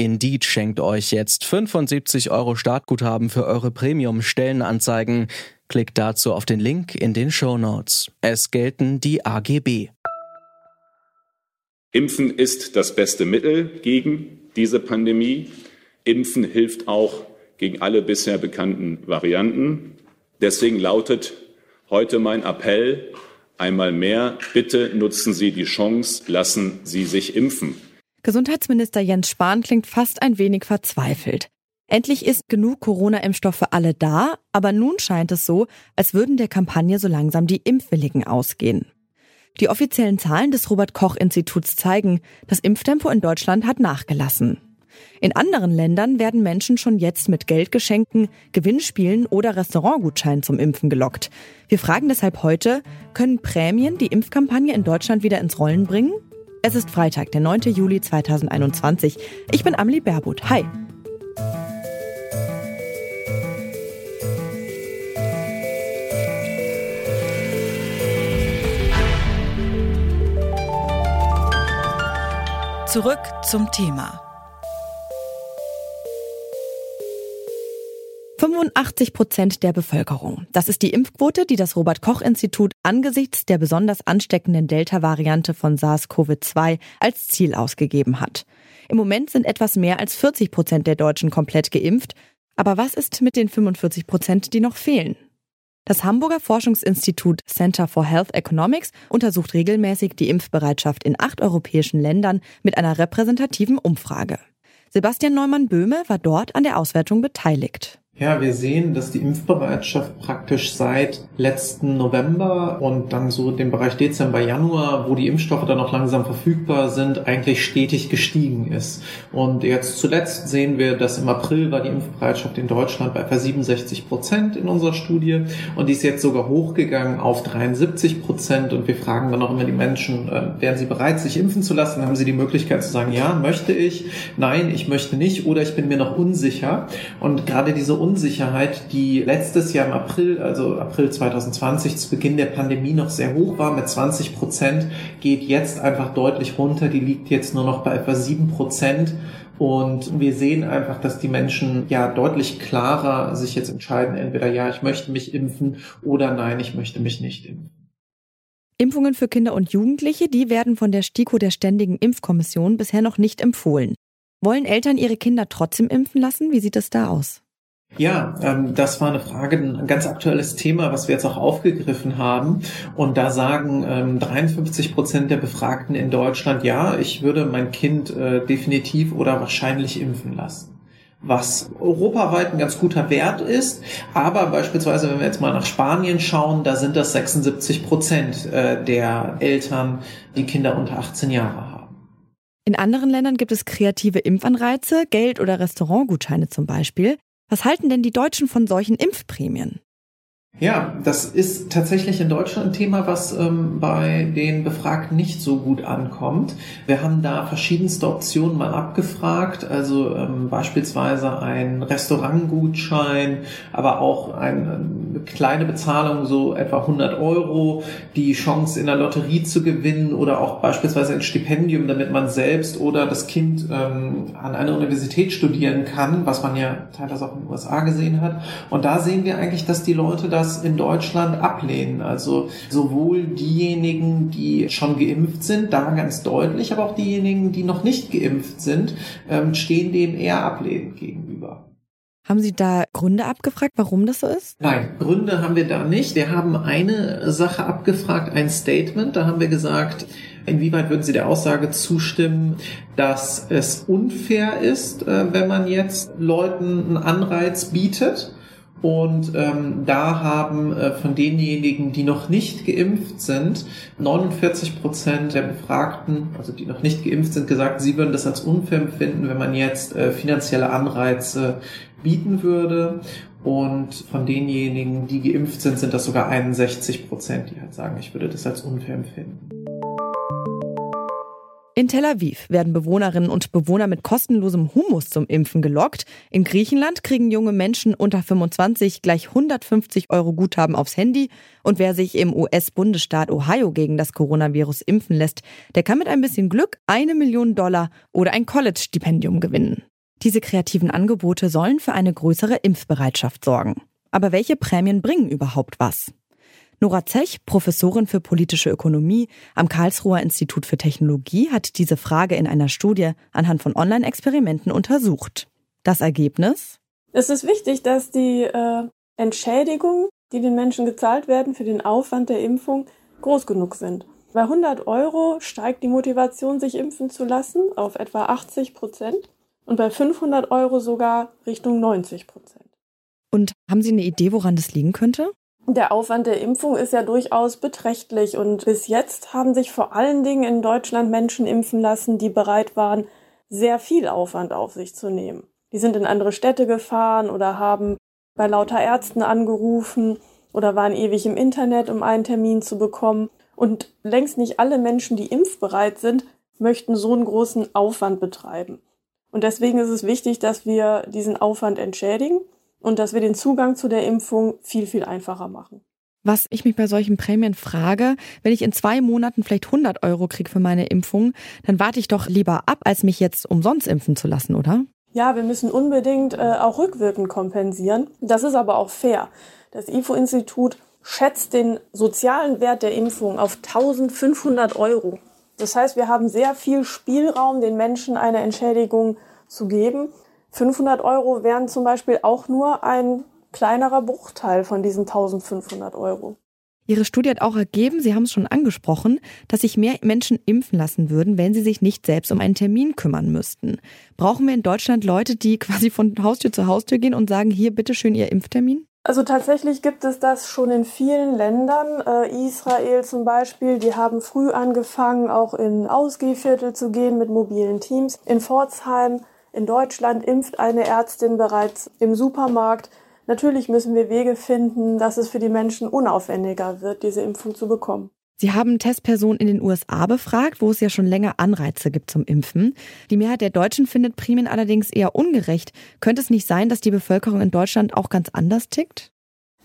Indeed schenkt euch jetzt 75 Euro Startguthaben für eure Premium-Stellenanzeigen. Klickt dazu auf den Link in den Show Notes. Es gelten die AGB. Impfen ist das beste Mittel gegen diese Pandemie. Impfen hilft auch gegen alle bisher bekannten Varianten. Deswegen lautet heute mein Appell einmal mehr, bitte nutzen Sie die Chance, lassen Sie sich impfen. Gesundheitsminister Jens Spahn klingt fast ein wenig verzweifelt. Endlich ist genug Corona-Impfstoff für alle da, aber nun scheint es so, als würden der Kampagne so langsam die Impfwilligen ausgehen. Die offiziellen Zahlen des Robert Koch Instituts zeigen, das Impftempo in Deutschland hat nachgelassen. In anderen Ländern werden Menschen schon jetzt mit Geldgeschenken, Gewinnspielen oder Restaurantgutscheinen zum Impfen gelockt. Wir fragen deshalb heute, können Prämien die Impfkampagne in Deutschland wieder ins Rollen bringen? Es ist Freitag, der 9. Juli 2021. Ich bin Amelie Berbot. Hi. Zurück zum Thema. 85 Prozent der Bevölkerung. Das ist die Impfquote, die das Robert Koch Institut angesichts der besonders ansteckenden Delta-Variante von SARS-CoV-2 als Ziel ausgegeben hat. Im Moment sind etwas mehr als 40 Prozent der Deutschen komplett geimpft. Aber was ist mit den 45 Prozent, die noch fehlen? Das Hamburger Forschungsinstitut Center for Health Economics untersucht regelmäßig die Impfbereitschaft in acht europäischen Ländern mit einer repräsentativen Umfrage. Sebastian Neumann-Böhme war dort an der Auswertung beteiligt. Ja, wir sehen, dass die Impfbereitschaft praktisch seit letzten November und dann so dem Bereich Dezember, Januar, wo die Impfstoffe dann noch langsam verfügbar sind, eigentlich stetig gestiegen ist. Und jetzt zuletzt sehen wir, dass im April war die Impfbereitschaft in Deutschland bei etwa 67 Prozent in unserer Studie und die ist jetzt sogar hochgegangen auf 73 Prozent und wir fragen dann auch immer die Menschen, äh, wären sie bereit, sich impfen zu lassen? Haben sie die Möglichkeit zu sagen, ja, möchte ich, nein, ich möchte nicht oder ich bin mir noch unsicher. Und gerade diese Unsicherheit, die letztes Jahr im April, also April 2020, zu Beginn der Pandemie noch sehr hoch war, mit 20 Prozent, geht jetzt einfach deutlich runter. Die liegt jetzt nur noch bei etwa 7 Prozent. Und wir sehen einfach, dass die Menschen ja deutlich klarer sich jetzt entscheiden, entweder ja, ich möchte mich impfen oder nein, ich möchte mich nicht impfen. Impfungen für Kinder und Jugendliche, die werden von der STIKO der Ständigen Impfkommission bisher noch nicht empfohlen. Wollen Eltern ihre Kinder trotzdem impfen lassen? Wie sieht es da aus? Ja, ähm, das war eine Frage, ein ganz aktuelles Thema, was wir jetzt auch aufgegriffen haben. Und da sagen ähm, 53 Prozent der Befragten in Deutschland, ja, ich würde mein Kind äh, definitiv oder wahrscheinlich impfen lassen was europaweit ein ganz guter Wert ist. Aber beispielsweise, wenn wir jetzt mal nach Spanien schauen, da sind das 76 Prozent äh, der Eltern, die Kinder unter 18 Jahre haben. In anderen Ländern gibt es kreative Impfanreize, Geld- oder Restaurantgutscheine zum Beispiel. Was halten denn die Deutschen von solchen Impfprämien? Ja, das ist tatsächlich in Deutschland ein Thema, was ähm, bei den Befragten nicht so gut ankommt. Wir haben da verschiedenste Optionen mal abgefragt, also ähm, beispielsweise ein Restaurantgutschein, aber auch eine kleine Bezahlung, so etwa 100 Euro, die Chance in der Lotterie zu gewinnen oder auch beispielsweise ein Stipendium, damit man selbst oder das Kind ähm, an einer Universität studieren kann, was man ja teilweise auch in den USA gesehen hat. Und da sehen wir eigentlich, dass die Leute da das in Deutschland ablehnen. Also sowohl diejenigen, die schon geimpft sind, da ganz deutlich, aber auch diejenigen, die noch nicht geimpft sind, ähm, stehen dem eher ablehnend gegenüber. Haben Sie da Gründe abgefragt, warum das so ist? Nein, Gründe haben wir da nicht. Wir haben eine Sache abgefragt, ein Statement. Da haben wir gesagt, inwieweit würden Sie der Aussage zustimmen, dass es unfair ist, äh, wenn man jetzt Leuten einen Anreiz bietet? Und ähm, da haben äh, von denjenigen, die noch nicht geimpft sind, 49 Prozent der Befragten, also die noch nicht geimpft sind, gesagt, sie würden das als unfair empfinden, wenn man jetzt äh, finanzielle Anreize bieten würde. Und von denjenigen, die geimpft sind, sind das sogar 61 Prozent, die halt sagen, ich würde das als unfair empfinden. In Tel Aviv werden Bewohnerinnen und Bewohner mit kostenlosem Humus zum Impfen gelockt. In Griechenland kriegen junge Menschen unter 25 gleich 150 Euro Guthaben aufs Handy. Und wer sich im US-Bundesstaat Ohio gegen das Coronavirus impfen lässt, der kann mit ein bisschen Glück eine Million Dollar oder ein College-Stipendium gewinnen. Diese kreativen Angebote sollen für eine größere Impfbereitschaft sorgen. Aber welche Prämien bringen überhaupt was? Nora Zech, Professorin für politische Ökonomie am Karlsruher Institut für Technologie, hat diese Frage in einer Studie anhand von Online-Experimenten untersucht. Das Ergebnis? Es ist wichtig, dass die äh, Entschädigungen, die den Menschen gezahlt werden für den Aufwand der Impfung, groß genug sind. Bei 100 Euro steigt die Motivation, sich impfen zu lassen, auf etwa 80 Prozent und bei 500 Euro sogar Richtung 90 Prozent. Und haben Sie eine Idee, woran das liegen könnte? Der Aufwand der Impfung ist ja durchaus beträchtlich und bis jetzt haben sich vor allen Dingen in Deutschland Menschen impfen lassen, die bereit waren, sehr viel Aufwand auf sich zu nehmen. Die sind in andere Städte gefahren oder haben bei lauter Ärzten angerufen oder waren ewig im Internet, um einen Termin zu bekommen. Und längst nicht alle Menschen, die impfbereit sind, möchten so einen großen Aufwand betreiben. Und deswegen ist es wichtig, dass wir diesen Aufwand entschädigen und dass wir den Zugang zu der Impfung viel, viel einfacher machen. Was ich mich bei solchen Prämien frage, wenn ich in zwei Monaten vielleicht 100 Euro kriege für meine Impfung, dann warte ich doch lieber ab, als mich jetzt umsonst impfen zu lassen, oder? Ja, wir müssen unbedingt äh, auch rückwirkend kompensieren. Das ist aber auch fair. Das IFO-Institut schätzt den sozialen Wert der Impfung auf 1500 Euro. Das heißt, wir haben sehr viel Spielraum, den Menschen eine Entschädigung zu geben. 500 Euro wären zum Beispiel auch nur ein kleinerer Bruchteil von diesen 1500 Euro. Ihre Studie hat auch ergeben, Sie haben es schon angesprochen, dass sich mehr Menschen impfen lassen würden, wenn sie sich nicht selbst um einen Termin kümmern müssten. Brauchen wir in Deutschland Leute, die quasi von Haustür zu Haustür gehen und sagen, hier bitteschön Ihr Impftermin? Also tatsächlich gibt es das schon in vielen Ländern. Äh, Israel zum Beispiel, die haben früh angefangen, auch in Ausgehviertel zu gehen mit mobilen Teams. In Pforzheim in Deutschland impft eine Ärztin bereits im Supermarkt. Natürlich müssen wir Wege finden, dass es für die Menschen unaufwendiger wird, diese Impfung zu bekommen. Sie haben Testpersonen in den USA befragt, wo es ja schon länger Anreize gibt zum Impfen. Die Mehrheit der Deutschen findet Prämien allerdings eher ungerecht. Könnte es nicht sein, dass die Bevölkerung in Deutschland auch ganz anders tickt?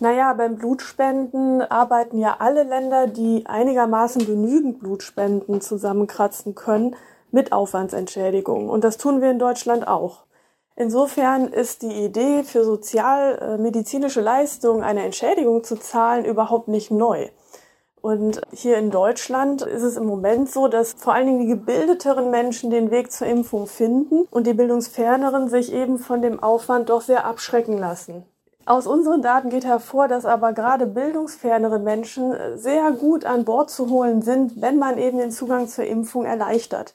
Naja, beim Blutspenden arbeiten ja alle Länder, die einigermaßen genügend Blutspenden zusammenkratzen können, mit Aufwandsentschädigung. Und das tun wir in Deutschland auch. Insofern ist die Idee, für sozialmedizinische Leistungen eine Entschädigung zu zahlen, überhaupt nicht neu. Und hier in Deutschland ist es im Moment so, dass vor allen Dingen die gebildeteren Menschen den Weg zur Impfung finden und die bildungsferneren sich eben von dem Aufwand doch sehr abschrecken lassen. Aus unseren Daten geht hervor, dass aber gerade bildungsfernere Menschen sehr gut an Bord zu holen sind, wenn man eben den Zugang zur Impfung erleichtert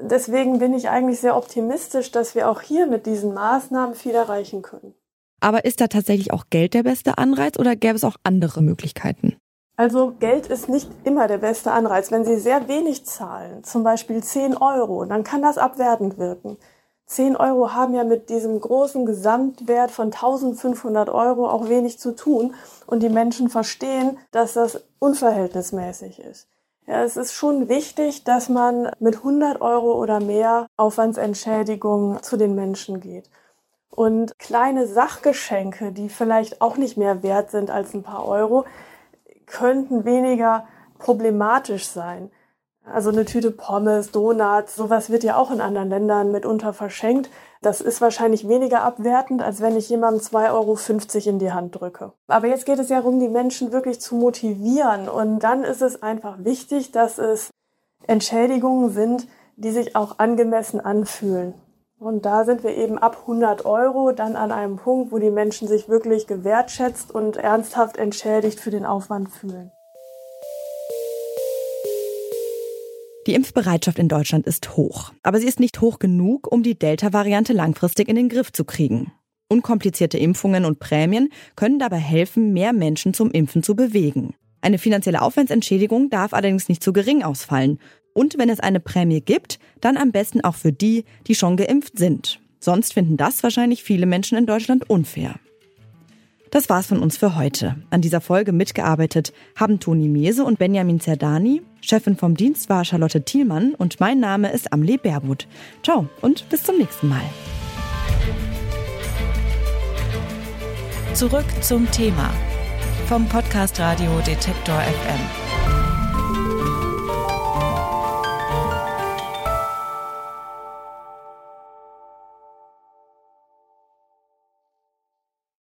deswegen bin ich eigentlich sehr optimistisch, dass wir auch hier mit diesen Maßnahmen viel erreichen können. Aber ist da tatsächlich auch Geld der beste Anreiz oder gäbe es auch andere Möglichkeiten? Also Geld ist nicht immer der beste Anreiz. Wenn Sie sehr wenig zahlen, zum Beispiel 10 Euro, dann kann das abwertend wirken. 10 Euro haben ja mit diesem großen Gesamtwert von 1500 Euro auch wenig zu tun und die Menschen verstehen, dass das unverhältnismäßig ist. Ja, es ist schon wichtig, dass man mit 100 Euro oder mehr Aufwandsentschädigung zu den Menschen geht. Und kleine Sachgeschenke, die vielleicht auch nicht mehr wert sind als ein paar Euro, könnten weniger problematisch sein. Also eine Tüte Pommes, Donuts, sowas wird ja auch in anderen Ländern mitunter verschenkt. Das ist wahrscheinlich weniger abwertend, als wenn ich jemandem 2,50 Euro in die Hand drücke. Aber jetzt geht es ja darum, die Menschen wirklich zu motivieren. Und dann ist es einfach wichtig, dass es Entschädigungen sind, die sich auch angemessen anfühlen. Und da sind wir eben ab 100 Euro dann an einem Punkt, wo die Menschen sich wirklich gewertschätzt und ernsthaft entschädigt für den Aufwand fühlen. Die Impfbereitschaft in Deutschland ist hoch, aber sie ist nicht hoch genug, um die Delta-Variante langfristig in den Griff zu kriegen. Unkomplizierte Impfungen und Prämien können dabei helfen, mehr Menschen zum Impfen zu bewegen. Eine finanzielle Aufwandsentschädigung darf allerdings nicht zu gering ausfallen. Und wenn es eine Prämie gibt, dann am besten auch für die, die schon geimpft sind. Sonst finden das wahrscheinlich viele Menschen in Deutschland unfair. Das war's von uns für heute. An dieser Folge mitgearbeitet haben Toni Mese und Benjamin Zerdani. Chefin vom Dienst war Charlotte Thielmann und mein Name ist Amle Berbut. Ciao und bis zum nächsten Mal. Zurück zum Thema vom Podcast Radio Detektor FM.